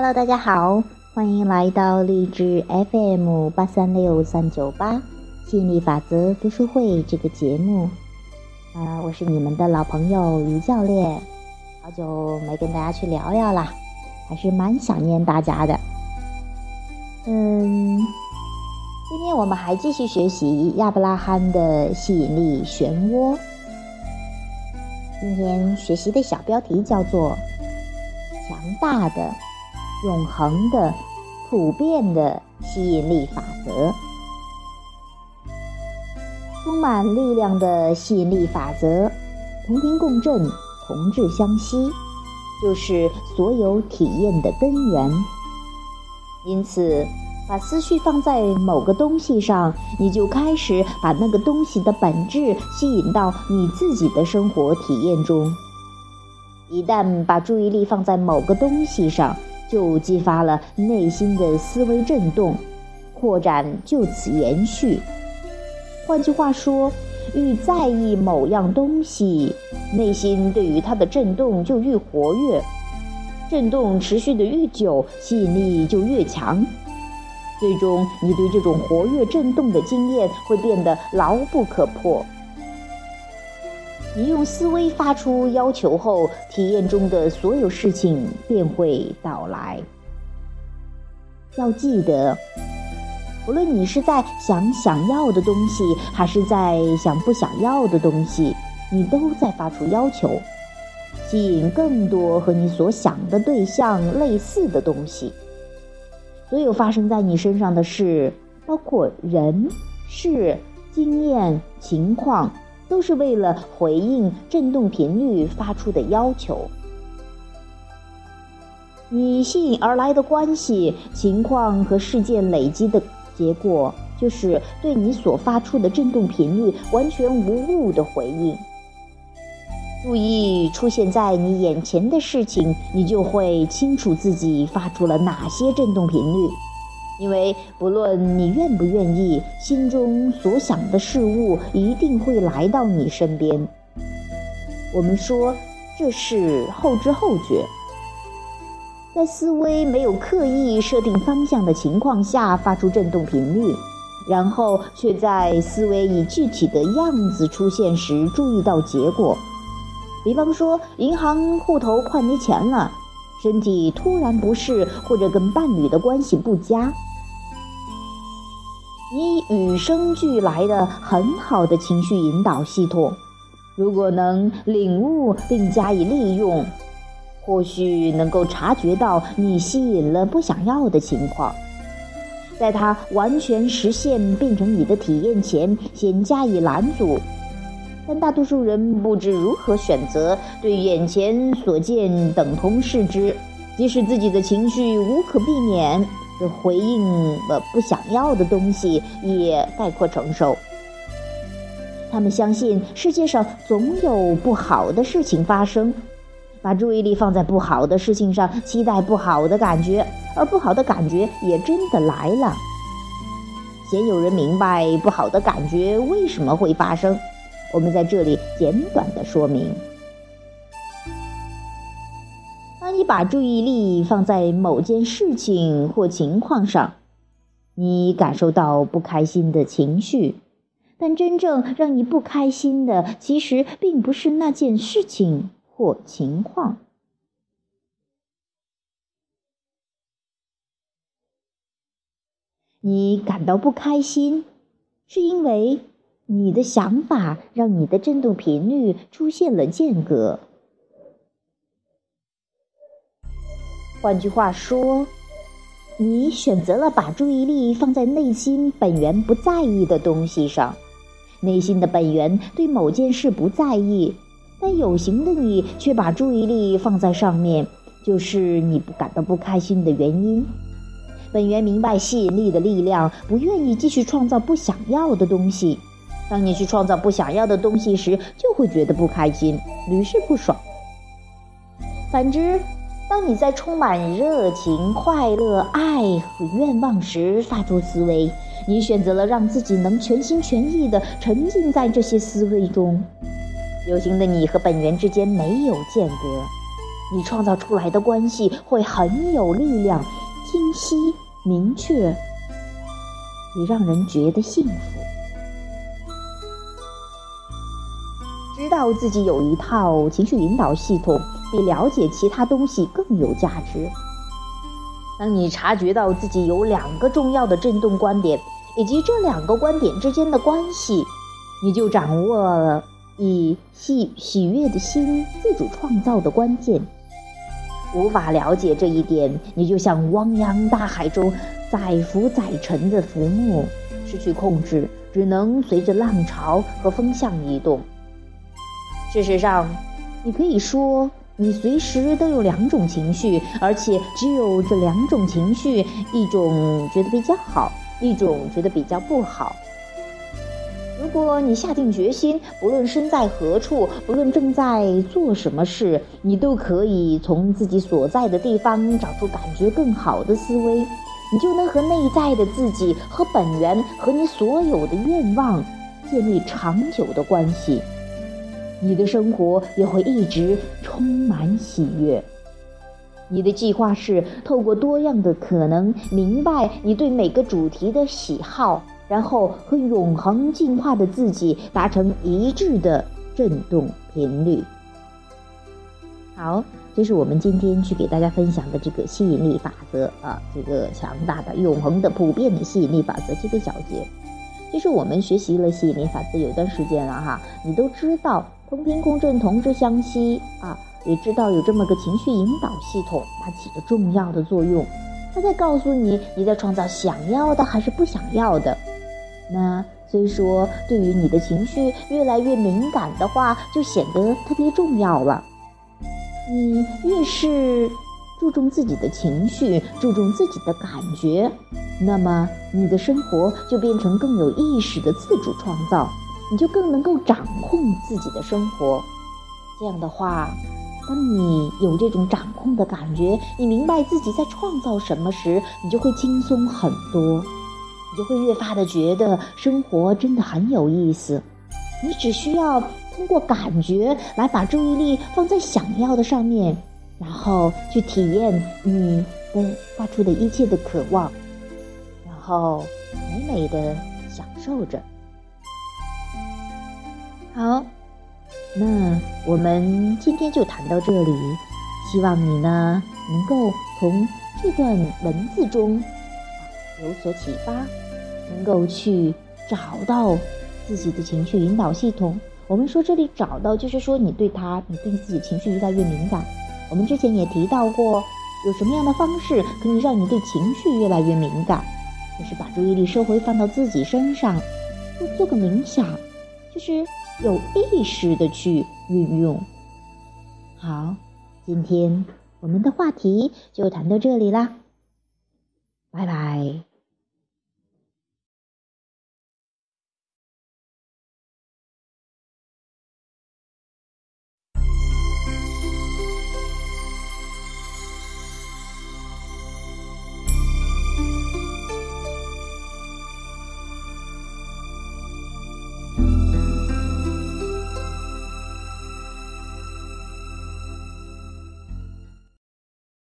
Hello，大家好，欢迎来到励志 FM 八三六三九八吸引力法则读书会这个节目。啊，我是你们的老朋友于教练，好久没跟大家去聊聊啦，还是蛮想念大家的。嗯，今天我们还继续学习亚伯拉罕的吸引力漩涡。今天学习的小标题叫做“强大的”。永恒的、普遍的吸引力法则，充满力量的吸引力法则，同频共振，同质相吸，就是所有体验的根源。因此，把思绪放在某个东西上，你就开始把那个东西的本质吸引到你自己的生活体验中。一旦把注意力放在某个东西上，就激发了内心的思维震动，扩展就此延续。换句话说，愈在意某样东西，内心对于它的震动就愈活跃，震动持续的愈久，吸引力就越强。最终，你对这种活跃震动的经验会变得牢不可破。你用思维发出要求后，体验中的所有事情便会到来。要记得，无论你是在想想要的东西，还是在想不想要的东西，你都在发出要求，吸引更多和你所想的对象类似的东西。所有发生在你身上的事，包括人、事、经验、情况。都是为了回应振动频率发出的要求。你吸引而来的关系、情况和事件累积的结果，就是对你所发出的振动频率完全无误的回应。注意出现在你眼前的事情，你就会清楚自己发出了哪些振动频率。因为不论你愿不愿意，心中所想的事物一定会来到你身边。我们说这是后知后觉，在思维没有刻意设定方向的情况下发出振动频率，然后却在思维以具体的样子出现时注意到结果。比方说，银行户头快没钱了，身体突然不适，或者跟伴侣的关系不佳。你与生俱来的很好的情绪引导系统，如果能领悟并加以利用，或许能够察觉到你吸引了不想要的情况，在它完全实现变成你的体验前，先加以拦阻。但大多数人不知如何选择，对眼前所见等同视之，即使自己的情绪无可避免。回应了不想要的东西，也概括承受。他们相信世界上总有不好的事情发生，把注意力放在不好的事情上，期待不好的感觉，而不好的感觉也真的来了。鲜有人明白不好的感觉为什么会发生，我们在这里简短的说明。你把注意力放在某件事情或情况上，你感受到不开心的情绪，但真正让你不开心的，其实并不是那件事情或情况。你感到不开心，是因为你的想法让你的振动频率出现了间隔。换句话说，你选择了把注意力放在内心本源不在意的东西上。内心的本源对某件事不在意，但有形的你却把注意力放在上面，就是你不感到不开心的原因。本源明白吸引力的力量，不愿意继续创造不想要的东西。当你去创造不想要的东西时，就会觉得不开心，屡试不爽。反之。当你在充满热情、快乐、爱和愿望时发出思维，你选择了让自己能全心全意地沉浸在这些思维中。有形的你和本源之间没有间隔，你创造出来的关系会很有力量、清晰、明确，也让人觉得幸福。知道自己有一套情绪引导系统，比了解其他东西更有价值。当你察觉到自己有两个重要的振动观点，以及这两个观点之间的关系，你就掌握了以喜喜悦的心自主创造的关键。无法了解这一点，你就像汪洋大海中载浮载沉的浮木，失去控制，只能随着浪潮和风向移动。事实上，你可以说。你随时都有两种情绪，而且只有这两种情绪，一种觉得比较好，一种觉得比较不好。如果你下定决心，不论身在何处，不论正在做什么事，你都可以从自己所在的地方找出感觉更好的思维，你就能和内在的自己、和本源、和你所有的愿望建立长久的关系。你的生活也会一直充满喜悦。你的计划是透过多样的可能，明白你对每个主题的喜好，然后和永恒进化的自己达成一致的振动频率。好，这是我们今天去给大家分享的这个吸引力法则啊，这个强大的、永恒的、普遍的吸引力法则这个小节。其实我们学习了吸引力法则有段时间了哈，你都知道。同频共振，同之相吸啊！也知道有这么个情绪引导系统，它起着重要的作用。它在告诉你你在创造想要的还是不想要的。那虽说对于你的情绪越来越敏感的话，就显得特别重要了。你越是注重自己的情绪，注重自己的感觉，那么你的生活就变成更有意识的自主创造。你就更能够掌控自己的生活。这样的话，当你有这种掌控的感觉，你明白自己在创造什么时，你就会轻松很多，你就会越发的觉得生活真的很有意思。你只需要通过感觉来把注意力放在想要的上面，然后去体验你的发出的一切的渴望，然后美美的享受着。好，那我们今天就谈到这里。希望你呢能够从这段文字中有所启发，能够去找到自己的情绪引导系统。我们说这里找到，就是说你对他，你对自己情绪越来越敏感。我们之前也提到过，有什么样的方式可以让你对情绪越来越敏感？就是把注意力收回，放到自己身上，做做个冥想，就是。有意识的去运用。好，今天我们的话题就谈到这里啦，拜拜。